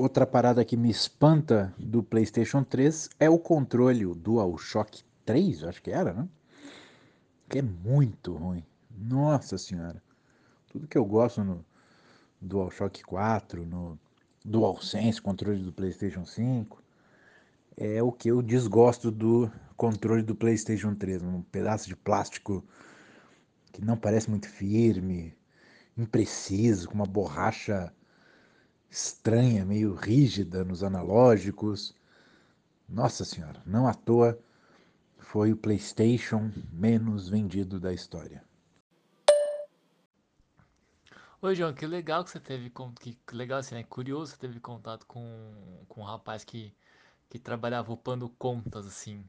Outra parada que me espanta do PlayStation 3 é o controle, o DualShock 3, acho que era, né? Que é muito ruim. Nossa senhora. Tudo que eu gosto no DualShock 4, no DualSense, controle do PlayStation 5, é o que eu desgosto do controle do PlayStation 3. Um pedaço de plástico que não parece muito firme, impreciso, com uma borracha estranha, meio rígida nos analógicos. Nossa senhora, não à toa foi o PlayStation menos vendido da história. Oi, João, que legal que você teve. Que legal assim, né? Curioso você teve contato com, com um rapaz que, que trabalhava upando contas, assim.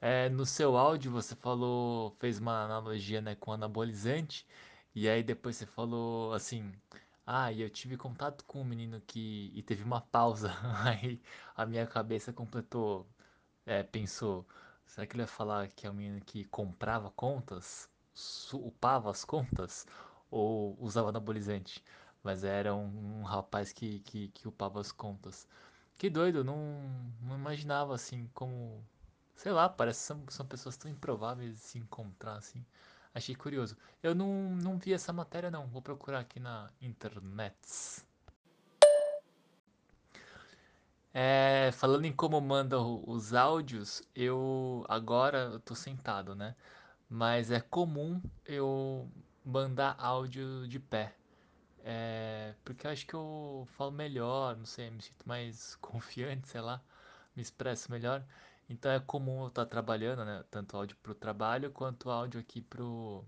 É, no seu áudio você falou, fez uma analogia, né, com anabolizante. E aí depois você falou assim. Ah, e eu tive contato com um menino que. E teve uma pausa. Aí a minha cabeça completou. É, pensou. Será que ele ia falar que é um menino que comprava contas? Upava as contas? Ou usava anabolizante? Mas era um, um rapaz que, que, que upava as contas. Que doido, não, não imaginava assim como. Sei lá, parece que são, são pessoas tão improváveis de se encontrar assim. Achei curioso. Eu não, não vi essa matéria não. Vou procurar aqui na internet. É, falando em como manda os áudios, eu agora eu tô sentado, né? Mas é comum eu mandar áudio de pé. É, porque eu acho que eu falo melhor, não sei, me sinto mais confiante, sei lá, me expresso melhor. Então é comum eu estar trabalhando, né? Tanto áudio pro trabalho quanto áudio aqui pro,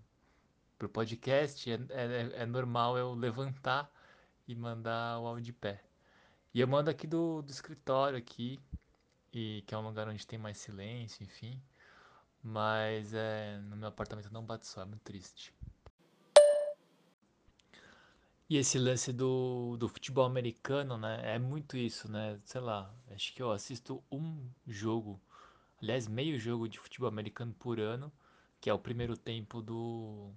pro podcast. É, é, é normal eu levantar e mandar o áudio de pé. E eu mando aqui do, do escritório aqui, e que é um lugar onde tem mais silêncio, enfim. Mas é, no meu apartamento não bate só, é muito triste. E esse lance do, do futebol americano, né? É muito isso, né? Sei lá, acho que eu assisto um jogo, aliás, meio jogo de futebol americano por ano, que é o primeiro tempo do,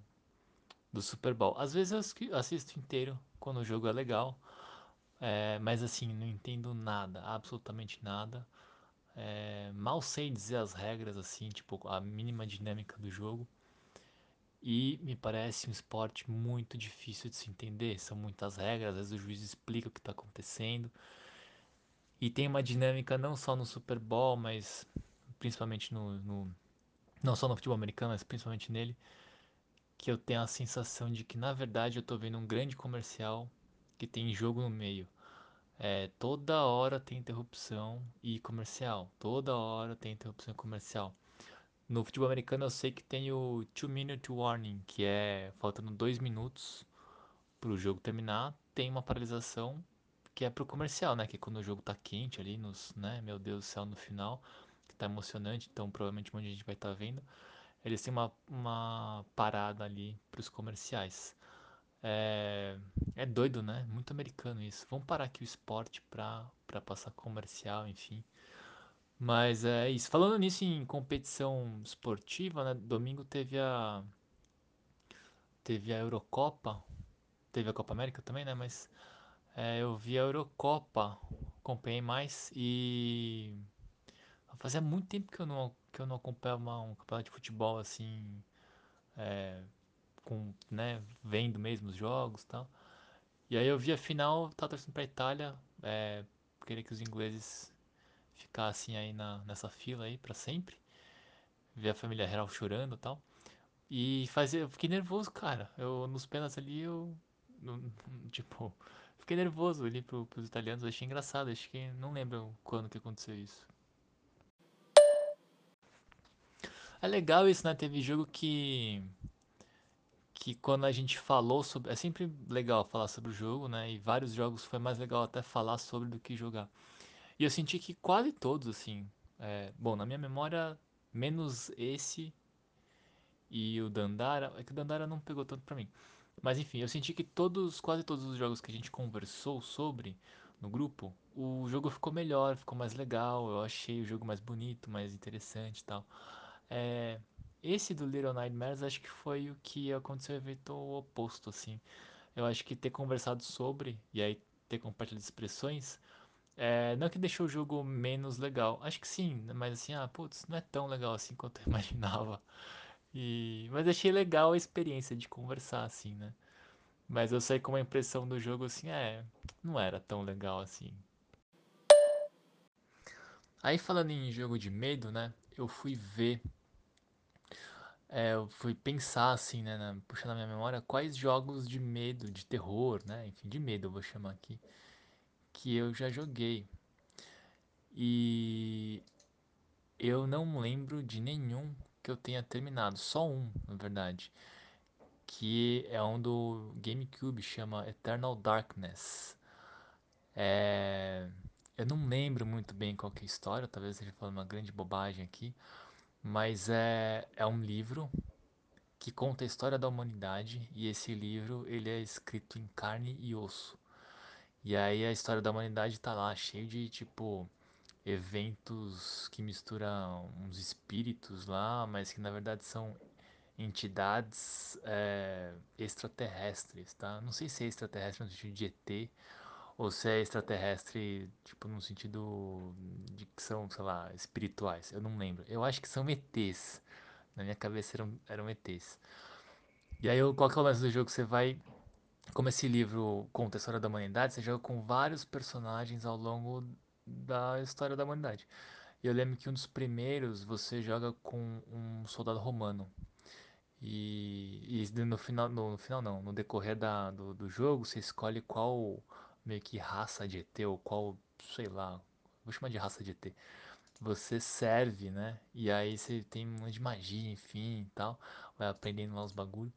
do Super Bowl. Às vezes eu assisto inteiro quando o jogo é legal, é, mas assim, não entendo nada, absolutamente nada. É, mal sei dizer as regras, assim, tipo, a mínima dinâmica do jogo. E me parece um esporte muito difícil de se entender. São muitas regras, às vezes o juiz explica o que está acontecendo. E tem uma dinâmica não só no Super Bowl, mas principalmente no, no não só no futebol americano, mas principalmente nele, que eu tenho a sensação de que na verdade eu estou vendo um grande comercial que tem jogo no meio. É, toda hora tem interrupção e comercial. Toda hora tem interrupção e comercial. No futebol americano eu sei que tem o 2 minute warning, que é faltando 2 minutos para o jogo terminar, tem uma paralisação que é pro comercial, né? Que é quando o jogo tá quente ali, nos, né? Meu Deus do céu, no final, que tá emocionante, então provavelmente um monte de gente vai estar tá vendo. Eles têm uma, uma parada ali pros comerciais. É, é doido, né? Muito americano isso. Vamos parar aqui o esporte pra passar comercial, enfim. Mas é isso. Falando nisso em competição esportiva, né? Domingo teve a teve a Eurocopa, teve a Copa América também, né? Mas é, eu vi a Eurocopa, acompanhei mais e fazia muito tempo que eu não que eu não acompanhava um campeonato de futebol assim, é, com, né, vendo mesmo os jogos, tal. E aí eu vi a final, tava torcendo pra Itália, é, queria que os ingleses ficar assim aí na, nessa fila aí para sempre. Ver a família real chorando e tal. E fazer, eu fiquei nervoso, cara. Eu nos pênaltis ali eu tipo, fiquei nervoso ali pro, pros italianos, achei engraçado, acho que não lembro quando que aconteceu isso. É legal isso, né? Teve jogo que que quando a gente falou sobre, é sempre legal falar sobre o jogo, né? E vários jogos foi mais legal até falar sobre do que jogar. E eu senti que quase todos, assim. É, bom, na minha memória, menos esse e o Dandara. É que o Dandara não pegou tanto pra mim. Mas enfim, eu senti que todos, quase todos os jogos que a gente conversou sobre no grupo, o jogo ficou melhor, ficou mais legal. Eu achei o jogo mais bonito, mais interessante e tal. É, esse do Little Nightmares acho que foi o que aconteceu o evento oposto, assim. Eu acho que ter conversado sobre, e aí ter compartilhado expressões, É, não que deixou o jogo menos legal. Acho que sim, né, mas assim, ah, putz, não é tão legal assim quanto eu imaginava. E... Mas achei legal a experiência de conversar, assim, né? Mas eu sei como a impressão do jogo, assim, é. Não era tão legal assim. Aí falando em jogo de medo, né? Eu fui ver. É, eu fui pensar, assim, né? Na, puxando na minha memória, quais jogos de medo, de terror, né? Enfim, de medo eu vou chamar aqui. Que eu já joguei. E eu não lembro de nenhum que eu tenha terminado. Só um, na verdade. Que é um do GameCube, chama Eternal Darkness. É... Eu não lembro muito bem qual é a história, talvez eu esteja falando uma grande bobagem aqui, mas é, é um livro que conta a história da humanidade e esse livro ele é escrito em carne e osso. E aí a história da humanidade tá lá, cheio de tipo eventos que misturam uns espíritos lá, mas que na verdade são entidades é, extraterrestres, tá? Não sei se é extraterrestre no sentido de ET ou se é extraterrestre, tipo, no sentido de que são, sei lá, espirituais. Eu não lembro. Eu acho que são ETs. Na minha cabeça eram, eram ETs. E aí, qual que é o lance do jogo? Você vai. Como esse livro conta a história da humanidade, você joga com vários personagens ao longo da história da humanidade. E eu lembro que um dos primeiros você joga com um soldado romano. E, e no final, no, no, final não, no decorrer da, do, do jogo, você escolhe qual meio que raça de ET ou qual, sei lá, vou chamar de raça de ET. Você serve, né? E aí você tem um monte de magia, enfim, e tal, vai aprendendo lá os bagulho.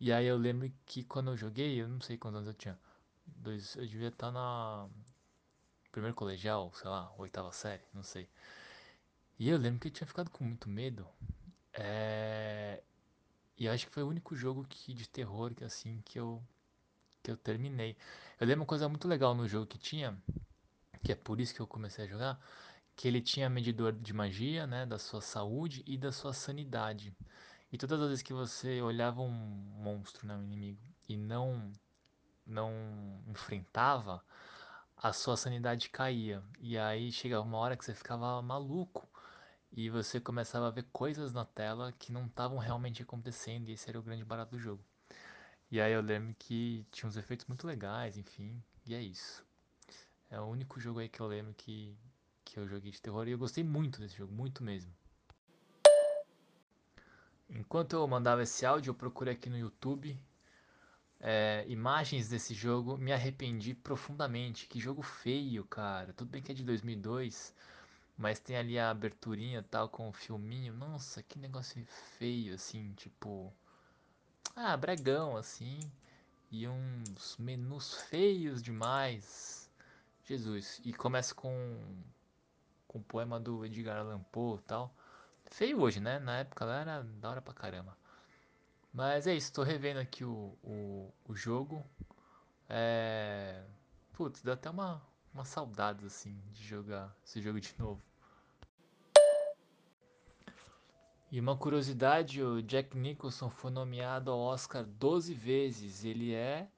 E aí eu lembro que quando eu joguei, eu não sei quantos anos eu tinha. Dois, eu devia estar na primeiro colegial, sei lá, oitava série, não sei. E eu lembro que eu tinha ficado com muito medo. É... E acho que foi o único jogo que, de terror que assim que eu que eu terminei. Eu lembro uma coisa muito legal no jogo que tinha, que é por isso que eu comecei a jogar, que ele tinha medidor de magia, né, da sua saúde e da sua sanidade. E todas as vezes que você olhava um monstro, né, um inimigo, e não não enfrentava, a sua sanidade caía. E aí chegava uma hora que você ficava maluco e você começava a ver coisas na tela que não estavam realmente acontecendo, e esse era o grande barato do jogo. E aí eu lembro que tinha uns efeitos muito legais, enfim, e é isso. É o único jogo aí que eu lembro que, que eu joguei de terror e eu gostei muito desse jogo, muito mesmo. Enquanto eu mandava esse áudio, eu procurei aqui no YouTube é, imagens desse jogo, me arrependi profundamente. Que jogo feio, cara. Tudo bem que é de 2002, mas tem ali a aberturinha tal com o filminho. Nossa, que negócio feio, assim, tipo. Ah, bregão, assim. E uns menus feios demais. Jesus. E começa com. Com poema do Edgar Allan Poe tal. Feio hoje, né? Na época lá era da hora pra caramba. Mas é isso, tô revendo aqui o, o, o jogo. É. Putz, dá até uma, uma saudade assim de jogar esse jogo de novo. E uma curiosidade, o Jack Nicholson foi nomeado ao Oscar 12 vezes. Ele é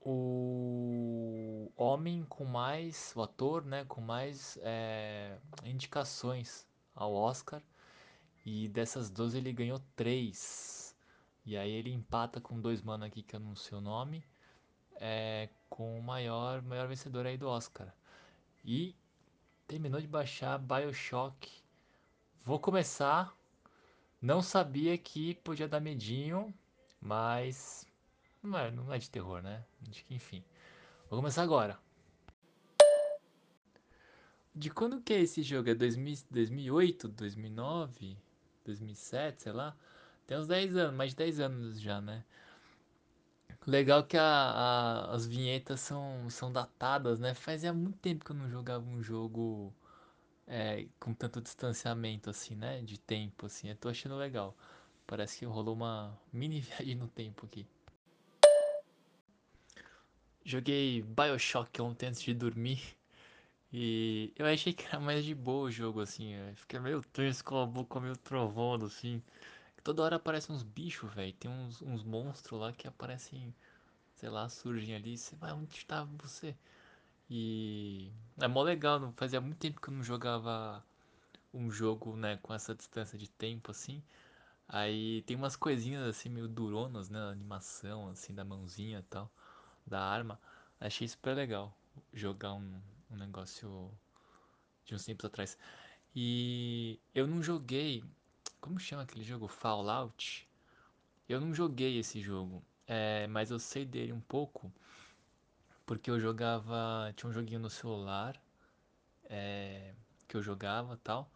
o homem com mais, o ator, né, com mais é, indicações ao Oscar. E dessas 12 ele ganhou 3. E aí ele empata com dois mano aqui que eu não sei o nome. É, com o maior, maior vencedor aí do Oscar. E terminou de baixar Bioshock. Vou começar. Não sabia que podia dar medinho, mas não é, não é de terror, né? Enfim. Vou começar agora. De quando que é esse jogo? É 2000, 2008, 2009, 2007, sei lá? Tem uns 10 anos, mais de 10 anos já, né? Legal que a, a, as vinhetas são, são datadas, né? Fazia muito tempo que eu não jogava um jogo é, com tanto distanciamento, assim, né? De tempo, assim. Eu tô achando legal. Parece que rolou uma mini viagem no tempo aqui. Joguei Bioshock ontem antes de dormir. E eu achei que era mais de boa o jogo, assim. Eu fiquei meio tenso com a boca meio trovando, assim. Toda hora aparecem uns bichos, velho. Tem uns, uns monstros lá que aparecem, sei lá, surgem ali. Você vai, onde está você? E é mó legal, não fazia muito tempo que eu não jogava um jogo, né, com essa distância de tempo assim. Aí tem umas coisinhas assim meio duronas, né, animação assim da mãozinha e tal, da arma. Achei super legal jogar um, um negócio de uns tempos atrás. E eu não joguei, como chama aquele jogo? Fallout? Eu não joguei esse jogo, é, mas eu sei dele um pouco porque eu jogava, tinha um joguinho no celular é, que eu jogava tal.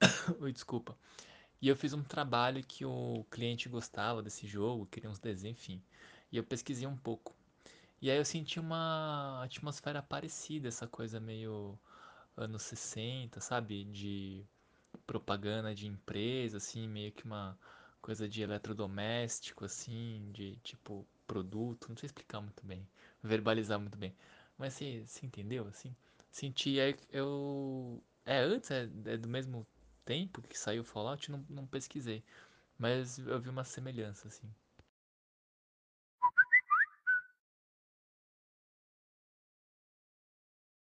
Ui, desculpa. E eu fiz um trabalho que o cliente gostava desse jogo, queria uns desenhos, enfim. E eu pesquisei um pouco. E aí eu senti uma atmosfera parecida, essa coisa meio anos 60, sabe? De propaganda de empresa, assim, meio que uma coisa de eletrodoméstico, assim, de tipo produto, não sei explicar muito bem, verbalizar muito bem. Mas você, você entendeu, assim? Senti, aí eu... É, antes, é, é do mesmo tempo que saiu o Fallout, não, não pesquisei. Mas eu vi uma semelhança, assim.